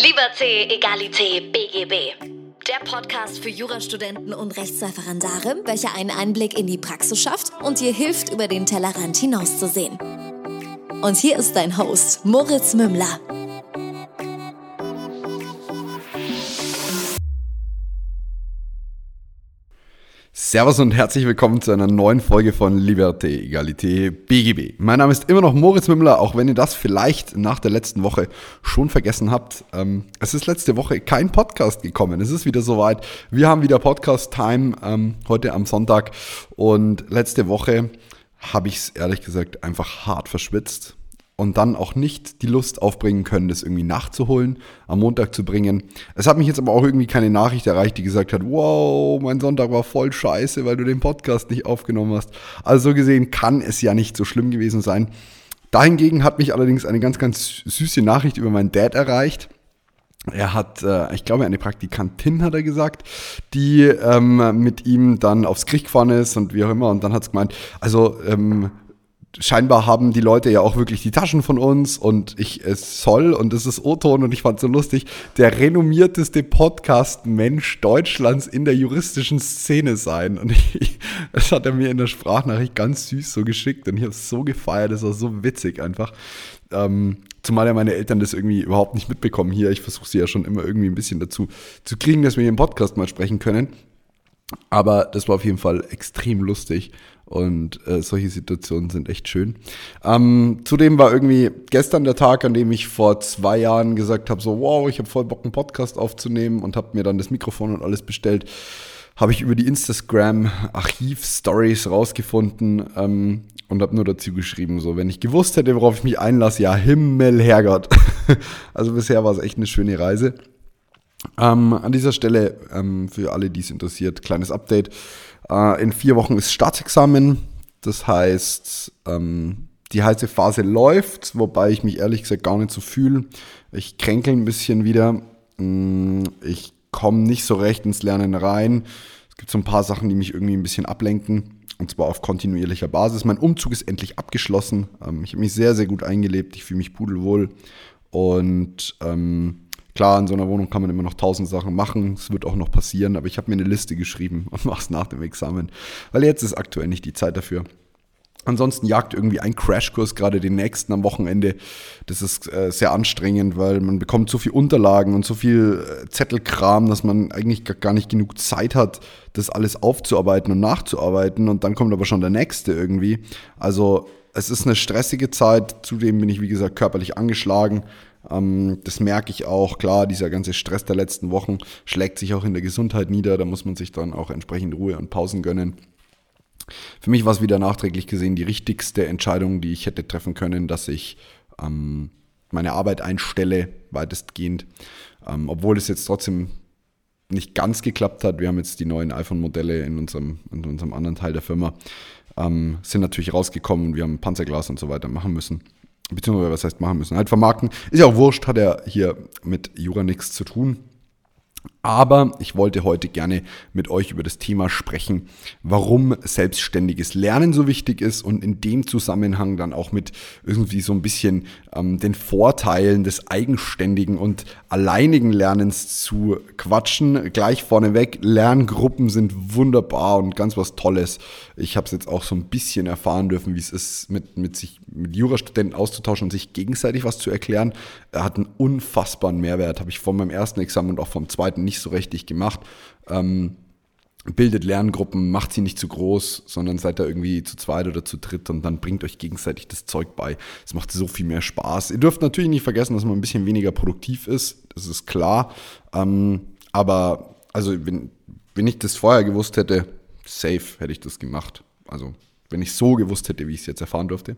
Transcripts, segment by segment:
Liberté, Egalité, BGB. Der Podcast für Jurastudenten und Rechtsreferendare, welcher einen Einblick in die Praxis schafft und dir hilft, über den Tellerrand hinauszusehen. Und hier ist dein Host, Moritz Mümmler. Servus und herzlich willkommen zu einer neuen Folge von Liberté, Egalité, BGB. Mein Name ist immer noch Moritz Mümmler, auch wenn ihr das vielleicht nach der letzten Woche schon vergessen habt. Ähm, es ist letzte Woche kein Podcast gekommen. Es ist wieder soweit. Wir haben wieder Podcast-Time ähm, heute am Sonntag und letzte Woche habe ich es ehrlich gesagt einfach hart verschwitzt und dann auch nicht die Lust aufbringen können, das irgendwie nachzuholen, am Montag zu bringen. Es hat mich jetzt aber auch irgendwie keine Nachricht erreicht, die gesagt hat, wow, mein Sonntag war voll scheiße, weil du den Podcast nicht aufgenommen hast. Also so gesehen kann es ja nicht so schlimm gewesen sein. Dahingegen hat mich allerdings eine ganz, ganz süße Nachricht über meinen Dad erreicht. Er hat, äh, ich glaube, eine Praktikantin, hat er gesagt, die ähm, mit ihm dann aufs Gericht gefahren ist und wie auch immer. Und dann hat es gemeint, also ähm, scheinbar haben die Leute ja auch wirklich die Taschen von uns und ich es soll und es ist O-Ton und ich fand so lustig, der renommierteste Podcast-Mensch Deutschlands in der juristischen Szene sein. Und ich, das hat er mir in der Sprachnachricht ganz süß so geschickt und ich habe es so gefeiert, das war so witzig einfach. Ähm, zumal ja meine Eltern das irgendwie überhaupt nicht mitbekommen hier. Ich versuche sie ja schon immer irgendwie ein bisschen dazu zu kriegen, dass wir hier im Podcast mal sprechen können. Aber das war auf jeden Fall extrem lustig und äh, solche Situationen sind echt schön. Ähm, zudem war irgendwie gestern der Tag, an dem ich vor zwei Jahren gesagt habe, so wow, ich habe voll Bock, einen Podcast aufzunehmen und habe mir dann das Mikrofon und alles bestellt. Habe ich über die Instagram-Archiv-Stories rausgefunden ähm, und habe nur dazu geschrieben, so wenn ich gewusst hätte, worauf ich mich einlasse, ja Himmel, Herrgott. also bisher war es echt eine schöne Reise. Ähm, an dieser Stelle, ähm, für alle, die es interessiert, kleines Update. Äh, in vier Wochen ist Staatsexamen. Das heißt, ähm, die heiße Phase läuft, wobei ich mich ehrlich gesagt gar nicht so fühle. Ich kränkel ein bisschen wieder. Mm, ich komme nicht so recht ins Lernen rein. Es gibt so ein paar Sachen, die mich irgendwie ein bisschen ablenken. Und zwar auf kontinuierlicher Basis. Mein Umzug ist endlich abgeschlossen. Ähm, ich habe mich sehr, sehr gut eingelebt. Ich fühle mich pudelwohl. Und ähm, Klar, in so einer Wohnung kann man immer noch tausend Sachen machen. Es wird auch noch passieren, aber ich habe mir eine Liste geschrieben und mache es nach dem Examen. Weil jetzt ist aktuell nicht die Zeit dafür. Ansonsten jagt irgendwie ein Crashkurs gerade den nächsten am Wochenende. Das ist äh, sehr anstrengend, weil man bekommt so viel Unterlagen und so viel äh, Zettelkram, dass man eigentlich gar nicht genug Zeit hat, das alles aufzuarbeiten und nachzuarbeiten. Und dann kommt aber schon der nächste irgendwie. Also es ist eine stressige Zeit. Zudem bin ich, wie gesagt, körperlich angeschlagen. Ähm, das merke ich auch. Klar, dieser ganze Stress der letzten Wochen schlägt sich auch in der Gesundheit nieder. Da muss man sich dann auch entsprechend Ruhe und Pausen gönnen. Für mich war es wieder nachträglich gesehen die richtigste Entscheidung, die ich hätte treffen können, dass ich ähm, meine Arbeit einstelle, weitestgehend. Ähm, obwohl es jetzt trotzdem nicht ganz geklappt hat. Wir haben jetzt die neuen iPhone-Modelle in unserem, in unserem anderen Teil der Firma, ähm, sind natürlich rausgekommen und wir haben Panzerglas und so weiter machen müssen beziehungsweise was heißt machen müssen, halt vermarkten. Ist ja auch wurscht, hat er hier mit Jura nichts zu tun. Aber ich wollte heute gerne mit euch über das Thema sprechen, warum selbstständiges Lernen so wichtig ist und in dem Zusammenhang dann auch mit irgendwie so ein bisschen ähm, den Vorteilen des eigenständigen und alleinigen Lernens zu quatschen. Gleich vorneweg, Lerngruppen sind wunderbar und ganz was Tolles. Ich habe es jetzt auch so ein bisschen erfahren dürfen, wie es ist, mit, mit sich mit Jurastudenten auszutauschen und sich gegenseitig was zu erklären. Er hat einen unfassbaren Mehrwert, habe ich vor meinem ersten Examen und auch vom zweiten nicht so richtig gemacht. Ähm, bildet Lerngruppen, macht sie nicht zu groß, sondern seid da irgendwie zu zweit oder zu dritt und dann bringt euch gegenseitig das Zeug bei. Es macht so viel mehr Spaß. Ihr dürft natürlich nicht vergessen, dass man ein bisschen weniger produktiv ist, das ist klar. Ähm, aber also wenn, wenn ich das vorher gewusst hätte, safe hätte ich das gemacht. Also wenn ich so gewusst hätte, wie ich es jetzt erfahren durfte.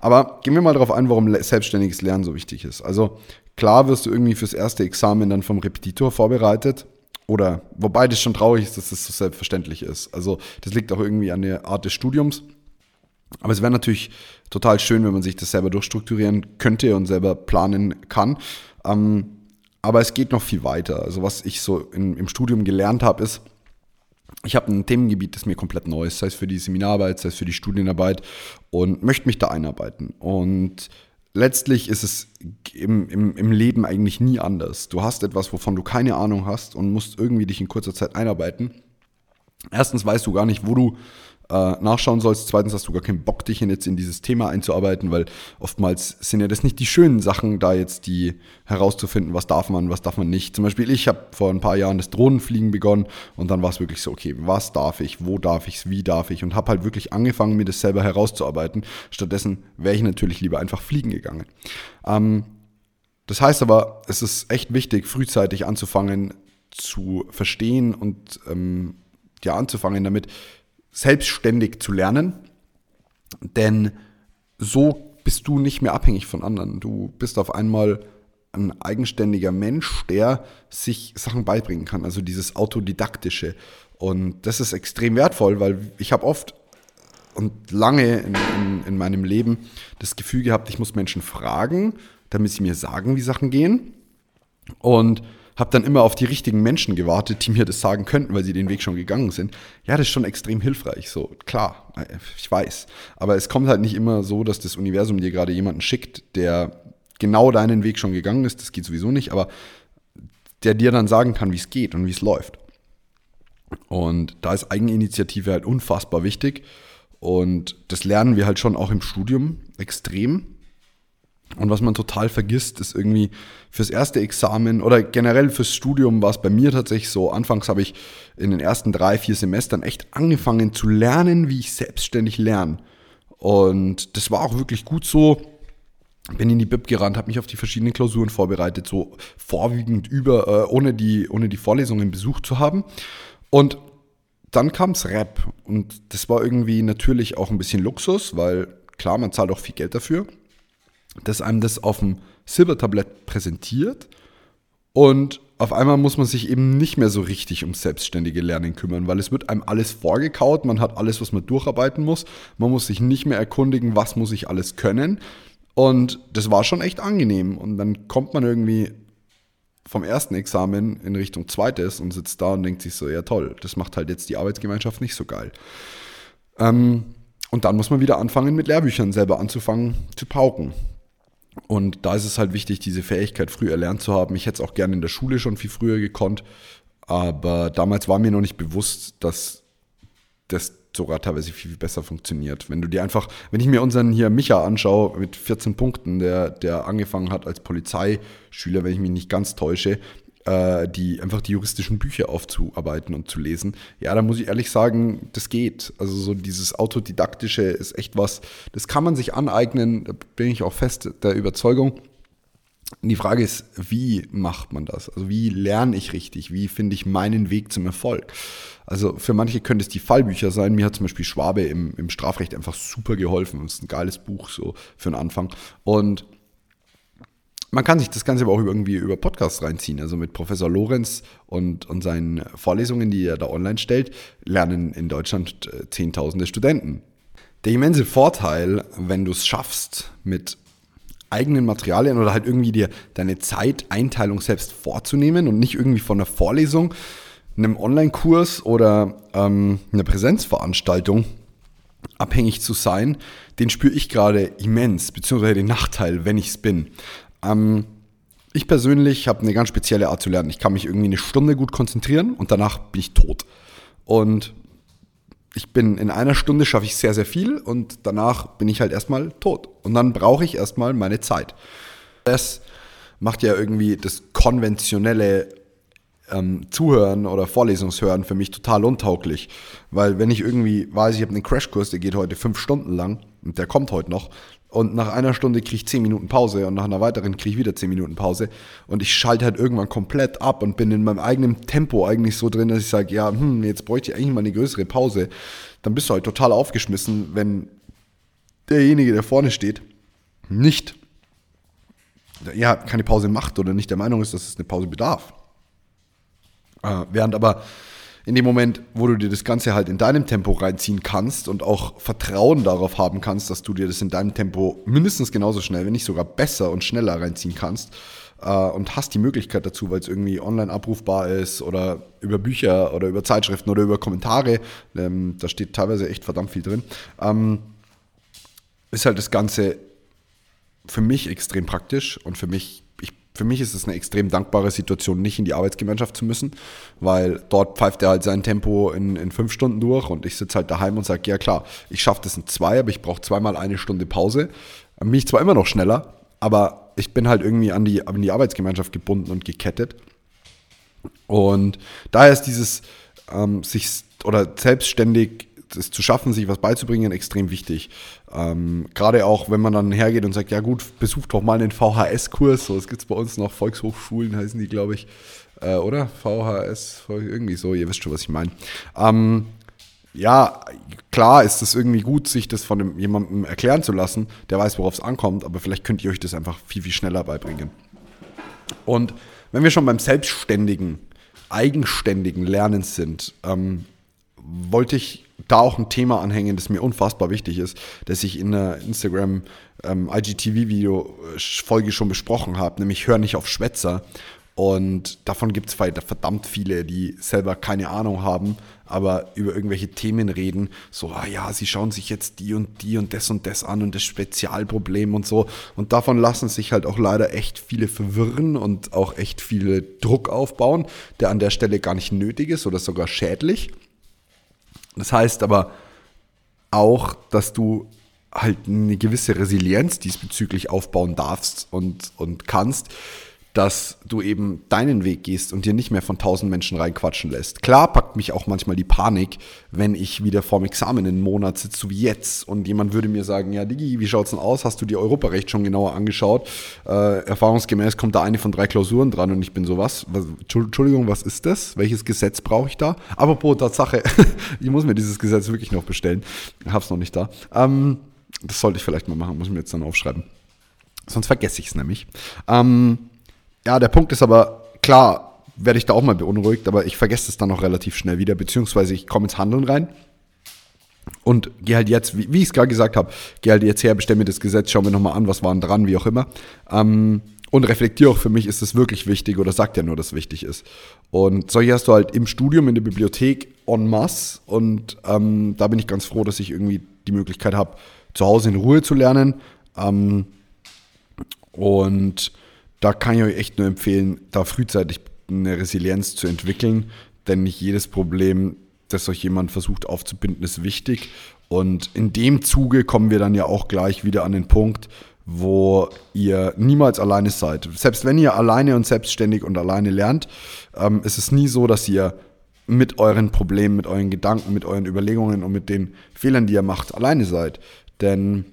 Aber gehen wir mal darauf ein, warum selbstständiges Lernen so wichtig ist. Also klar wirst du irgendwie fürs erste Examen dann vom Repetitor vorbereitet. Oder, wobei das schon traurig ist, dass das so selbstverständlich ist. Also das liegt auch irgendwie an der Art des Studiums. Aber es wäre natürlich total schön, wenn man sich das selber durchstrukturieren könnte und selber planen kann. Ähm, aber es geht noch viel weiter. Also was ich so in, im Studium gelernt habe, ist, ich habe ein Themengebiet, das mir komplett neu ist, sei es für die Seminararbeit, sei es für die Studienarbeit und möchte mich da einarbeiten. Und letztlich ist es im, im, im Leben eigentlich nie anders. Du hast etwas, wovon du keine Ahnung hast und musst irgendwie dich in kurzer Zeit einarbeiten. Erstens weißt du gar nicht, wo du äh, nachschauen sollst. Zweitens hast du gar keinen Bock, dich jetzt in dieses Thema einzuarbeiten, weil oftmals sind ja das nicht die schönen Sachen, da jetzt die herauszufinden, was darf man, was darf man nicht. Zum Beispiel, ich habe vor ein paar Jahren das Drohnenfliegen begonnen und dann war es wirklich so, okay, was darf ich, wo darf ich wie darf ich und habe halt wirklich angefangen, mir das selber herauszuarbeiten. Stattdessen wäre ich natürlich lieber einfach fliegen gegangen. Ähm, das heißt aber, es ist echt wichtig, frühzeitig anzufangen zu verstehen und ähm, ja anzufangen damit, selbstständig zu lernen. Denn so bist du nicht mehr abhängig von anderen. Du bist auf einmal ein eigenständiger Mensch, der sich Sachen beibringen kann. Also dieses Autodidaktische. Und das ist extrem wertvoll, weil ich habe oft und lange in, in, in, meinem Leben das Gefühl gehabt, ich muss Menschen fragen, damit sie mir sagen, wie Sachen gehen. Und habe dann immer auf die richtigen Menschen gewartet, die mir das sagen könnten, weil sie den Weg schon gegangen sind. Ja, das ist schon extrem hilfreich. So, klar, ich weiß. Aber es kommt halt nicht immer so, dass das Universum dir gerade jemanden schickt, der genau deinen Weg schon gegangen ist. Das geht sowieso nicht, aber der dir dann sagen kann, wie es geht und wie es läuft. Und da ist Eigeninitiative halt unfassbar wichtig. Und das lernen wir halt schon auch im Studium extrem. Und was man total vergisst, ist irgendwie fürs erste Examen oder generell fürs Studium war es bei mir tatsächlich so. Anfangs habe ich in den ersten drei, vier Semestern echt angefangen zu lernen, wie ich selbstständig lerne. Und das war auch wirklich gut so. Bin in die Bib gerannt, habe mich auf die verschiedenen Klausuren vorbereitet, so vorwiegend über, äh, ohne, die, ohne die Vorlesungen besucht zu haben. Und dann kam's Rap. Und das war irgendwie natürlich auch ein bisschen Luxus, weil klar, man zahlt auch viel Geld dafür dass einem das auf dem Silbertablett präsentiert und auf einmal muss man sich eben nicht mehr so richtig ums selbstständige Lernen kümmern, weil es wird einem alles vorgekaut, man hat alles, was man durcharbeiten muss, man muss sich nicht mehr erkundigen, was muss ich alles können und das war schon echt angenehm und dann kommt man irgendwie vom ersten Examen in Richtung zweites und sitzt da und denkt sich so, ja toll, das macht halt jetzt die Arbeitsgemeinschaft nicht so geil. Ähm, und dann muss man wieder anfangen, mit Lehrbüchern selber anzufangen zu pauken. Und da ist es halt wichtig, diese Fähigkeit früh erlernt zu haben. Ich hätte es auch gerne in der Schule schon viel früher gekonnt, aber damals war mir noch nicht bewusst, dass das sogar teilweise viel, viel besser funktioniert. Wenn du dir einfach, wenn ich mir unseren hier Micha anschaue mit 14 Punkten, der, der angefangen hat als Polizeischüler, wenn ich mich nicht ganz täusche, äh, die einfach die juristischen Bücher aufzuarbeiten und zu lesen. Ja, da muss ich ehrlich sagen, das geht. Also so dieses Autodidaktische ist echt was, das kann man sich aneignen, da bin ich auch fest der Überzeugung. Die Frage ist, wie macht man das? Also wie lerne ich richtig? Wie finde ich meinen Weg zum Erfolg? Also für manche könnte es die Fallbücher sein. Mir hat zum Beispiel Schwabe im, im Strafrecht einfach super geholfen. Das ist ein geiles Buch so für den Anfang. Und man kann sich das Ganze aber auch irgendwie über Podcasts reinziehen. Also mit Professor Lorenz und, und seinen Vorlesungen, die er da online stellt, lernen in Deutschland äh, Zehntausende Studenten. Der immense Vorteil, wenn du es schaffst, mit eigenen Materialien oder halt irgendwie dir deine Zeiteinteilung selbst vorzunehmen und nicht irgendwie von einer Vorlesung, einem Online-Kurs oder ähm, einer Präsenzveranstaltung abhängig zu sein, den spüre ich gerade immens, beziehungsweise den Nachteil, wenn ich es bin. Ähm, ich persönlich habe eine ganz spezielle Art zu lernen. Ich kann mich irgendwie eine Stunde gut konzentrieren und danach bin ich tot. Und ich bin in einer Stunde schaffe ich sehr, sehr viel und danach bin ich halt erstmal tot. Und dann brauche ich erstmal meine Zeit. Das macht ja irgendwie das konventionelle ähm, Zuhören oder Vorlesungshören für mich total untauglich. Weil wenn ich irgendwie weiß, ich habe einen Crashkurs, der geht heute fünf Stunden lang und der kommt heute noch, und nach einer Stunde kriege ich 10 Minuten Pause und nach einer weiteren kriege ich wieder 10 Minuten Pause. Und ich schalte halt irgendwann komplett ab und bin in meinem eigenen Tempo eigentlich so drin, dass ich sage, ja, hm, jetzt bräuchte ich eigentlich mal eine größere Pause. Dann bist du halt total aufgeschmissen, wenn derjenige, der vorne steht, nicht ja, keine Pause macht oder nicht der Meinung ist, dass es eine Pause bedarf. Äh, während aber in dem Moment, wo du dir das Ganze halt in deinem Tempo reinziehen kannst und auch Vertrauen darauf haben kannst, dass du dir das in deinem Tempo mindestens genauso schnell, wenn nicht sogar besser und schneller reinziehen kannst äh, und hast die Möglichkeit dazu, weil es irgendwie online abrufbar ist oder über Bücher oder über Zeitschriften oder über Kommentare, ähm, da steht teilweise echt verdammt viel drin, ähm, ist halt das Ganze für mich extrem praktisch und für mich, ich, für mich ist es eine extrem dankbare Situation, nicht in die Arbeitsgemeinschaft zu müssen, weil dort pfeift er halt sein Tempo in, in fünf Stunden durch und ich sitze halt daheim und sage, ja klar, ich schaffe das in zwei, aber ich brauche zweimal eine Stunde Pause. Dann bin ich zwar immer noch schneller, aber ich bin halt irgendwie an die, an die Arbeitsgemeinschaft gebunden und gekettet. Und daher ist dieses ähm, sich oder selbstständig es zu schaffen, sich was beizubringen, extrem wichtig. Ähm, Gerade auch, wenn man dann hergeht und sagt, ja gut, besucht doch mal einen VHS-Kurs, so, das gibt es bei uns noch, Volkshochschulen heißen die, glaube ich, äh, oder? VHS, irgendwie so, ihr wisst schon, was ich meine. Ähm, ja, klar ist es irgendwie gut, sich das von jemandem erklären zu lassen, der weiß, worauf es ankommt, aber vielleicht könnt ihr euch das einfach viel, viel schneller beibringen. Und wenn wir schon beim selbstständigen, eigenständigen Lernen sind, ähm, wollte ich da auch ein Thema anhängen, das mir unfassbar wichtig ist, das ich in der Instagram ähm, IGTV-Video-Folge schon besprochen habe, nämlich Hör nicht auf Schwätzer. Und davon gibt es verdammt viele, die selber keine Ahnung haben, aber über irgendwelche Themen reden. So, ah ja, sie schauen sich jetzt die und die und das und das an und das Spezialproblem und so. Und davon lassen sich halt auch leider echt viele verwirren und auch echt viele Druck aufbauen, der an der Stelle gar nicht nötig ist oder sogar schädlich. Das heißt aber auch, dass du halt eine gewisse Resilienz diesbezüglich aufbauen darfst und, und kannst, dass du eben deinen Weg gehst und dir nicht mehr von tausend Menschen reinquatschen lässt. Klar packt mich auch manchmal die Panik, wenn ich wieder vorm Examen einen Monat sitze, so wie jetzt, und jemand würde mir sagen, ja Digi, wie schaut's denn aus? Hast du dir Europarecht schon genauer angeschaut? Äh, erfahrungsgemäß kommt da eine von drei Klausuren dran und ich bin so, was? Entschuldigung, was ist das? Welches Gesetz brauche ich da? Pro Tatsache, ich muss mir dieses Gesetz wirklich noch bestellen. Hab's noch nicht da. Ähm, das sollte ich vielleicht mal machen, muss ich mir jetzt dann aufschreiben. Sonst vergesse ich es nämlich. Ähm, ja, der Punkt ist aber, klar, werde ich da auch mal beunruhigt, aber ich vergesse es dann auch relativ schnell wieder, beziehungsweise ich komme ins Handeln rein und gehe halt jetzt, wie, wie ich es gerade gesagt habe, gehe halt jetzt her, bestelle mir das Gesetz, schau mir nochmal an, was waren dran, wie auch immer. Ähm, und reflektiere auch für mich, ist es wirklich wichtig oder sagt ja nur, dass wichtig ist. Und solche hast du halt im Studium, in der Bibliothek en masse. Und ähm, da bin ich ganz froh, dass ich irgendwie die Möglichkeit habe, zu Hause in Ruhe zu lernen. Ähm, und da kann ich euch echt nur empfehlen, da frühzeitig eine Resilienz zu entwickeln, denn nicht jedes Problem, das euch jemand versucht aufzubinden, ist wichtig. Und in dem Zuge kommen wir dann ja auch gleich wieder an den Punkt, wo ihr niemals alleine seid. Selbst wenn ihr alleine und selbstständig und alleine lernt, ähm, ist es nie so, dass ihr mit euren Problemen, mit euren Gedanken, mit euren Überlegungen und mit den Fehlern, die ihr macht, alleine seid. Denn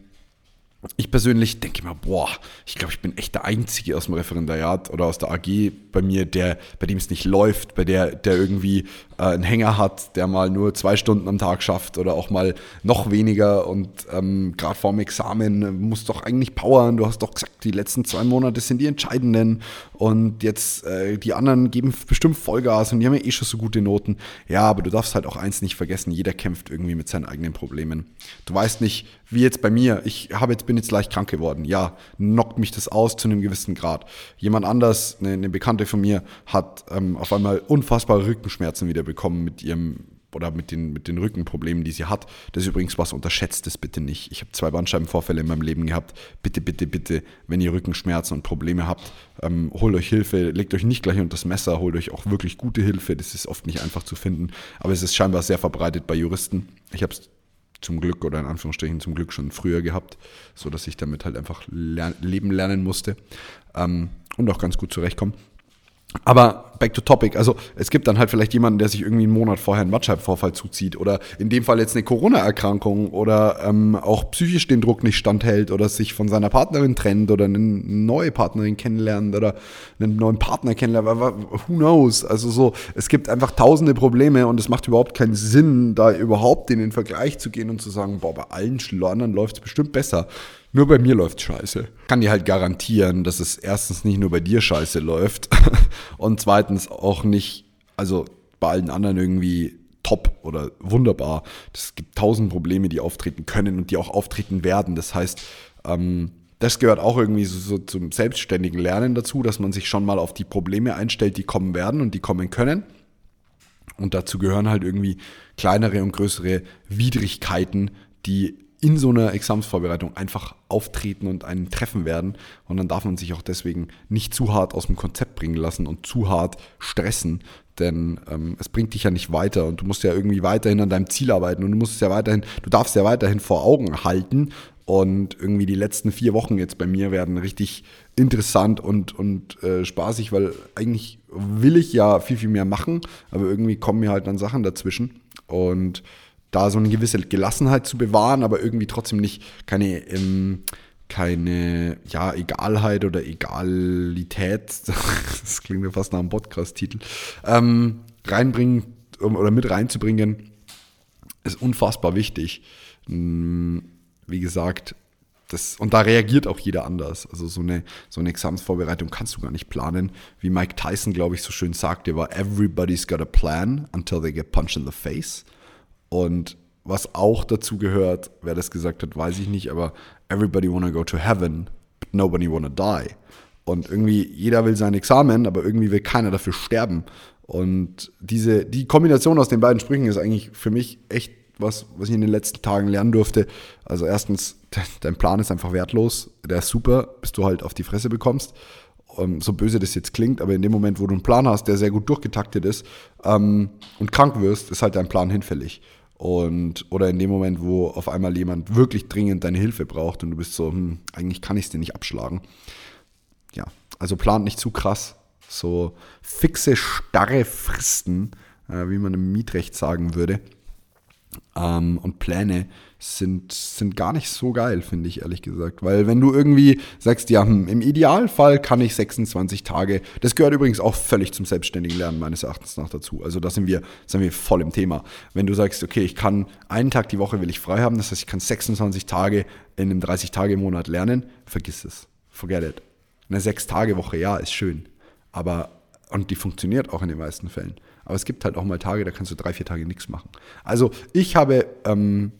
ich persönlich denke immer, boah, ich glaube, ich bin echt der Einzige aus dem Referendariat oder aus der AG bei mir, der, bei dem es nicht läuft, bei der, der irgendwie äh, einen Hänger hat, der mal nur zwei Stunden am Tag schafft oder auch mal noch weniger und ähm, gerade vorm Examen muss doch eigentlich powern. Du hast doch gesagt, die letzten zwei Monate sind die entscheidenden und jetzt äh, die anderen geben bestimmt Vollgas und die haben ja eh schon so gute Noten. Ja, aber du darfst halt auch eins nicht vergessen, jeder kämpft irgendwie mit seinen eigenen Problemen. Du weißt nicht, wie jetzt bei mir, ich habe jetzt, bin jetzt leicht krank geworden. Ja, knockt mich das aus zu einem gewissen Grad. Jemand anders, eine, eine Bekannte von mir, hat ähm, auf einmal unfassbare Rückenschmerzen wieder bekommen mit ihrem oder mit den, mit den Rückenproblemen, die sie hat. Das ist übrigens was, unterschätzt es bitte nicht. Ich habe zwei Bandscheibenvorfälle in meinem Leben gehabt. Bitte, bitte, bitte, wenn ihr Rückenschmerzen und Probleme habt, ähm, holt euch Hilfe, legt euch nicht gleich unter das Messer, holt euch auch wirklich gute Hilfe. Das ist oft nicht einfach zu finden, aber es ist scheinbar sehr verbreitet bei Juristen. Ich habe es zum Glück oder in Anführungsstrichen zum Glück schon früher gehabt, sodass ich damit halt einfach lern leben lernen musste ähm, und auch ganz gut zurechtkomme. Aber back to topic. Also es gibt dann halt vielleicht jemanden, der sich irgendwie einen Monat vorher einen Bandscheibenvorfall zuzieht oder in dem Fall jetzt eine Corona-Erkrankung oder ähm, auch psychisch den Druck nicht standhält oder sich von seiner Partnerin trennt oder eine neue Partnerin kennenlernt oder einen neuen Partner kennenlernt. Who knows? Also so, es gibt einfach tausende Probleme und es macht überhaupt keinen Sinn, da überhaupt in den Vergleich zu gehen und zu sagen, boah, bei allen anderen läuft es bestimmt besser. Nur bei mir läuft scheiße. Kann dir halt garantieren, dass es erstens nicht nur bei dir scheiße läuft und zweitens auch nicht, also bei allen anderen irgendwie top oder wunderbar. Es gibt tausend Probleme, die auftreten können und die auch auftreten werden. Das heißt, ähm, das gehört auch irgendwie so, so, zum selbstständigen Lernen dazu, dass man sich schon mal auf die Probleme einstellt, die kommen werden und die kommen können. Und dazu gehören halt irgendwie kleinere und größere Widrigkeiten, die in so einer Examsvorbereitung einfach auftreten und einen treffen werden. Und dann darf man sich auch deswegen nicht zu hart aus dem Konzept bringen lassen und zu hart stressen, denn ähm, es bringt dich ja nicht weiter und du musst ja irgendwie weiterhin an deinem Ziel arbeiten und du musst es ja weiterhin, du darfst ja weiterhin vor Augen halten. Und irgendwie die letzten vier Wochen jetzt bei mir werden richtig interessant und, und äh, spaßig, weil eigentlich will ich ja viel, viel mehr machen, aber irgendwie kommen mir halt dann Sachen dazwischen. Und da so eine gewisse Gelassenheit zu bewahren, aber irgendwie trotzdem nicht keine, ähm, keine ja, Egalheit oder Egalität, das klingt ja fast nach einem Podcast-Titel, ähm, reinbringen oder mit reinzubringen, ist unfassbar wichtig. Hm, wie gesagt, das, und da reagiert auch jeder anders. Also so eine, so eine Examensvorbereitung kannst du gar nicht planen. Wie Mike Tyson, glaube ich, so schön sagte, war everybody's got a plan until they get punched in the face. Und was auch dazu gehört, wer das gesagt hat, weiß ich nicht, aber everybody wanna go to heaven, but nobody wanna die. Und irgendwie jeder will sein Examen, aber irgendwie will keiner dafür sterben. Und diese, die Kombination aus den beiden Sprüchen ist eigentlich für mich echt was, was ich in den letzten Tagen lernen durfte. Also erstens, dein Plan ist einfach wertlos. Der ist super, bis du halt auf die Fresse bekommst. Um, so böse das jetzt klingt, aber in dem Moment, wo du einen Plan hast, der sehr gut durchgetaktet ist ähm, und krank wirst, ist halt dein Plan hinfällig. Und, oder in dem Moment, wo auf einmal jemand wirklich dringend deine Hilfe braucht und du bist so, hm, eigentlich kann ich es dir nicht abschlagen. Ja, also plant nicht zu krass. So fixe, starre Fristen, äh, wie man im Mietrecht sagen würde, ähm, und Pläne sind, sind gar nicht so geil, finde ich ehrlich gesagt. Weil wenn du irgendwie sagst, ja, hm, im Idealfall kann ich 26 Tage, das gehört übrigens auch völlig zum selbstständigen Lernen meines Erachtens nach dazu. Also da sind wir, sind wir voll im Thema. Wenn du sagst, okay, ich kann einen Tag die Woche will ich frei haben, das heißt, ich kann 26 Tage in einem 30-Tage-Monat lernen, vergiss es. Forget it. Eine 6-Tage-Woche, ja, ist schön. Aber, und die funktioniert auch in den meisten Fällen. Aber es gibt halt auch mal Tage, da kannst du drei, vier Tage nichts machen. Also ich habe ähm,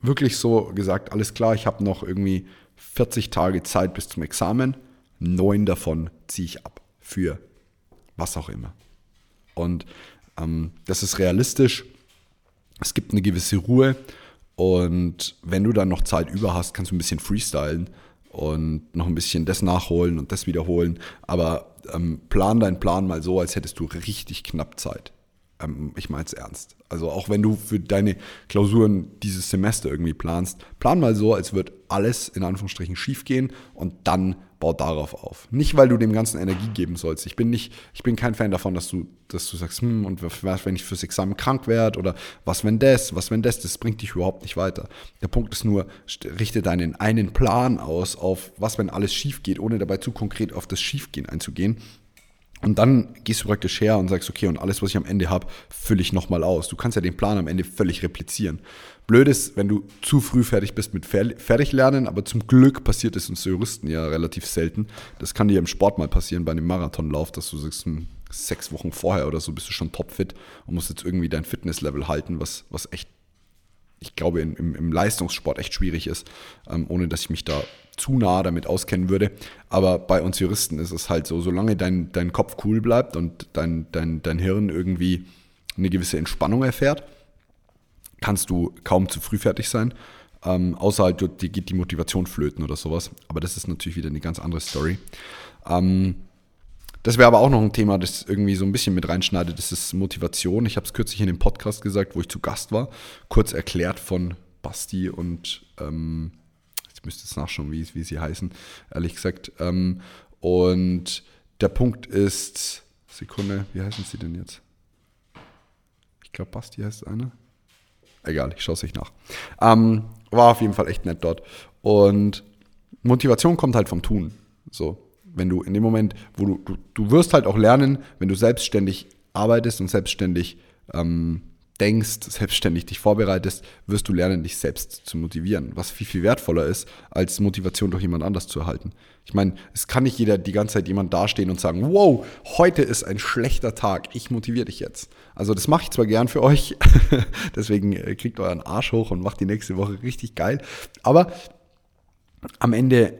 wirklich so gesagt, alles klar, ich habe noch irgendwie 40 Tage Zeit bis zum Examen. Neun davon ziehe ich ab für was auch immer. Und ähm, das ist realistisch. Es gibt eine gewisse Ruhe. Und wenn du dann noch Zeit über hast, kannst du ein bisschen freestylen und noch ein bisschen das nachholen und das wiederholen. Aber ähm, plan deinen Plan mal so, als hättest du richtig knapp Zeit. Ähm, ich meine es ernst. Also auch wenn du für deine Klausuren dieses Semester irgendwie planst, plan mal so, als wird alles in Anführungsstrichen schief gehen und dann bau darauf auf. Nicht, weil du dem Ganzen Energie geben sollst. Ich bin nicht, ich bin kein Fan davon, dass du, dass du sagst, hm, und was, wenn ich fürs Examen krank werde oder was, wenn das, was, wenn das, das bringt dich überhaupt nicht weiter. Der Punkt ist nur, richte deinen einen Plan aus auf, was, wenn alles schief geht, ohne dabei zu konkret auf das Schiefgehen einzugehen und dann gehst du praktisch her und sagst, okay, und alles, was ich am Ende habe, fülle ich nochmal aus. Du kannst ja den Plan am Ende völlig replizieren. Blöd ist, wenn du zu früh fertig bist mit Fertiglernen, aber zum Glück passiert es uns Juristen ja relativ selten. Das kann dir im Sport mal passieren, bei einem Marathonlauf, dass du sagst, hm, sechs Wochen vorher oder so bist du schon topfit und musst jetzt irgendwie dein Fitnesslevel halten, was, was echt, ich glaube, im, im Leistungssport echt schwierig ist, ähm, ohne dass ich mich da zu nah damit auskennen würde. Aber bei uns Juristen ist es halt so, solange dein, dein Kopf cool bleibt und dein, dein, dein Hirn irgendwie eine gewisse Entspannung erfährt, kannst du kaum zu früh fertig sein. Ähm, außer halt, dir geht die Motivation flöten oder sowas. Aber das ist natürlich wieder eine ganz andere Story. Ähm, das wäre aber auch noch ein Thema, das irgendwie so ein bisschen mit reinschneidet, das ist Motivation. Ich habe es kürzlich in dem Podcast gesagt, wo ich zu Gast war, kurz erklärt von Basti und ähm, müsste jetzt nachschauen, wie, wie sie heißen, ehrlich gesagt. Ähm, und der Punkt ist, Sekunde, wie heißen sie denn jetzt? Ich glaube, Basti heißt einer. Egal, ich schaue es euch nach. Ähm, war auf jeden Fall echt nett dort. Und Motivation kommt halt vom Tun. So, wenn du in dem Moment, wo du, du, du wirst halt auch lernen, wenn du selbstständig arbeitest und selbstständig ähm, denkst, selbstständig dich vorbereitest, wirst du lernen, dich selbst zu motivieren, was viel, viel wertvoller ist, als Motivation durch jemand anders zu erhalten. Ich meine, es kann nicht jeder die ganze Zeit jemand dastehen und sagen, wow, heute ist ein schlechter Tag, ich motiviere dich jetzt. Also das mache ich zwar gern für euch, deswegen äh, kriegt euren Arsch hoch und macht die nächste Woche richtig geil, aber am Ende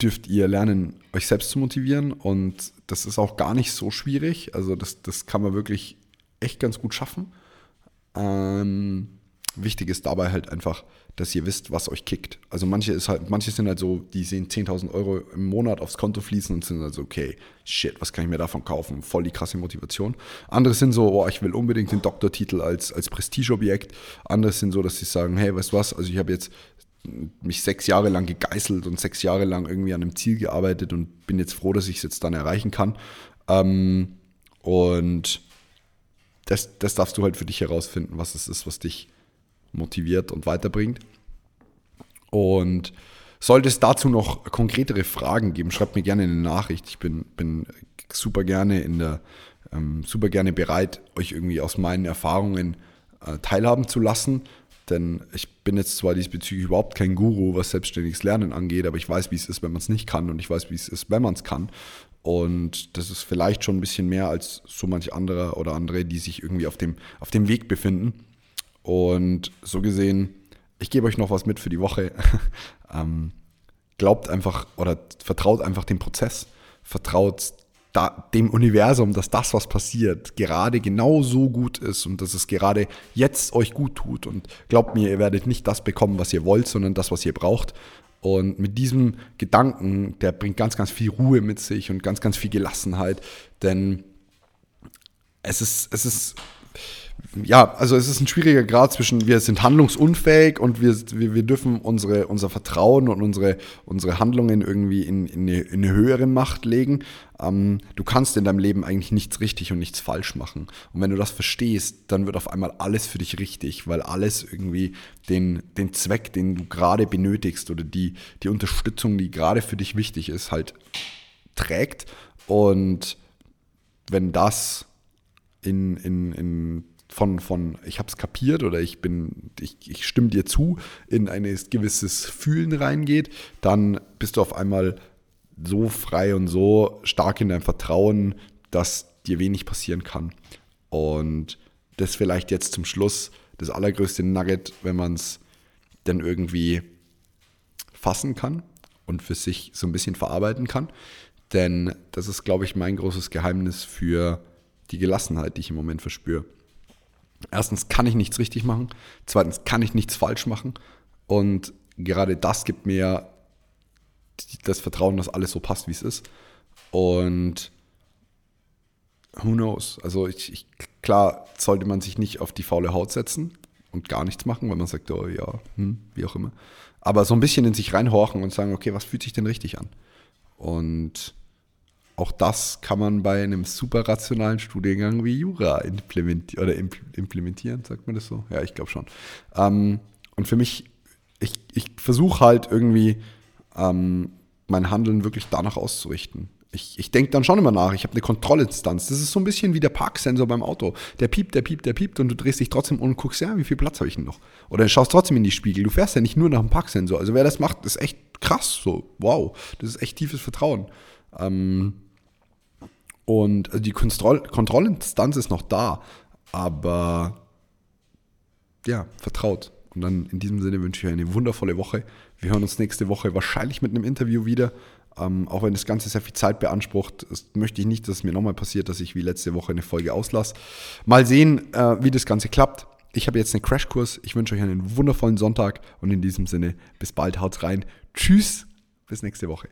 dürft ihr lernen, euch selbst zu motivieren und das ist auch gar nicht so schwierig, also das, das kann man wirklich echt ganz gut schaffen. Ähm, wichtig ist dabei halt einfach, dass ihr wisst, was euch kickt. Also manche ist halt, manche sind halt so, die sehen 10.000 Euro im Monat aufs Konto fließen und sind also okay, shit, was kann ich mir davon kaufen? Voll die krasse Motivation. Andere sind so, oh, ich will unbedingt den Doktortitel als, als Prestigeobjekt. Andere sind so, dass sie sagen, hey, weißt du was, also ich habe jetzt mich sechs Jahre lang gegeißelt und sechs Jahre lang irgendwie an einem Ziel gearbeitet und bin jetzt froh, dass ich es jetzt dann erreichen kann. Ähm, und das, das darfst du halt für dich herausfinden, was es ist, was dich motiviert und weiterbringt. Und sollte es dazu noch konkretere Fragen geben, schreibt mir gerne eine Nachricht. Ich bin, bin super gerne in der, ähm, super gerne bereit, euch irgendwie aus meinen Erfahrungen äh, teilhaben zu lassen. Denn ich bin jetzt zwar diesbezüglich überhaupt kein Guru, was selbstständiges Lernen angeht, aber ich weiß, wie es ist, wenn man es nicht kann und ich weiß, wie es ist, wenn man es kann. Und das ist vielleicht schon ein bisschen mehr als so manch anderer oder andere, die sich irgendwie auf dem, auf dem Weg befinden. Und so gesehen, ich gebe euch noch was mit für die Woche. ähm, glaubt einfach oder vertraut einfach dem Prozess. Vertraut da, dem Universum, dass das, was passiert, gerade genau so gut ist und dass es gerade jetzt euch gut tut. Und glaubt mir, ihr werdet nicht das bekommen, was ihr wollt, sondern das, was ihr braucht. Und mit diesem Gedanken, der bringt ganz, ganz viel Ruhe mit sich und ganz, ganz viel Gelassenheit, denn es ist, es ist, ja, also es ist ein schwieriger Grad zwischen wir sind handlungsunfähig und wir, wir, wir dürfen unsere, unser Vertrauen und unsere, unsere Handlungen irgendwie in, in, eine, in eine höhere Macht legen. Ähm, du kannst in deinem Leben eigentlich nichts richtig und nichts falsch machen. Und wenn du das verstehst, dann wird auf einmal alles für dich richtig, weil alles irgendwie den, den Zweck, den du gerade benötigst oder die, die Unterstützung, die gerade für dich wichtig ist, halt trägt. Und wenn das in, in, in von, von ich habe es kapiert oder ich bin, ich, ich stimme dir zu, in ein gewisses Fühlen reingeht, dann bist du auf einmal so frei und so stark in deinem Vertrauen, dass dir wenig passieren kann. Und das vielleicht jetzt zum Schluss das allergrößte Nugget, wenn man es dann irgendwie fassen kann und für sich so ein bisschen verarbeiten kann. Denn das ist, glaube ich, mein großes Geheimnis für die Gelassenheit, die ich im Moment verspüre. Erstens kann ich nichts richtig machen, zweitens kann ich nichts falsch machen und gerade das gibt mir das Vertrauen, dass alles so passt, wie es ist. Und who knows? Also ich, ich, klar sollte man sich nicht auf die faule Haut setzen und gar nichts machen, weil man sagt, oh ja, hm, wie auch immer. Aber so ein bisschen in sich reinhorchen und sagen, okay, was fühlt sich denn richtig an? Und auch das kann man bei einem super rationalen Studiengang wie Jura implementieren oder implementieren, sagt man das so? Ja, ich glaube schon. Ähm, und für mich, ich, ich versuche halt irgendwie ähm, mein Handeln wirklich danach auszurichten. Ich, ich denke dann schon immer nach, ich habe eine Kontrollinstanz. Das ist so ein bisschen wie der Parksensor beim Auto. Der piept, der piept, der piept und du drehst dich trotzdem um und guckst, ja, wie viel Platz habe ich denn noch? Oder schaust trotzdem in die Spiegel. Du fährst ja nicht nur nach dem Parksensor. Also wer das macht, ist echt krass. So, wow, das ist echt tiefes Vertrauen. Ähm, und also die Kontroll Kontrollinstanz ist noch da, aber ja, vertraut. Und dann in diesem Sinne wünsche ich euch eine wundervolle Woche. Wir hören uns nächste Woche wahrscheinlich mit einem Interview wieder. Ähm, auch wenn das Ganze sehr viel Zeit beansprucht, möchte ich nicht, dass es mir nochmal passiert, dass ich wie letzte Woche eine Folge auslasse. Mal sehen, äh, wie das Ganze klappt. Ich habe jetzt einen Crashkurs. Ich wünsche euch einen wundervollen Sonntag und in diesem Sinne bis bald. Haut's rein. Tschüss. Bis nächste Woche.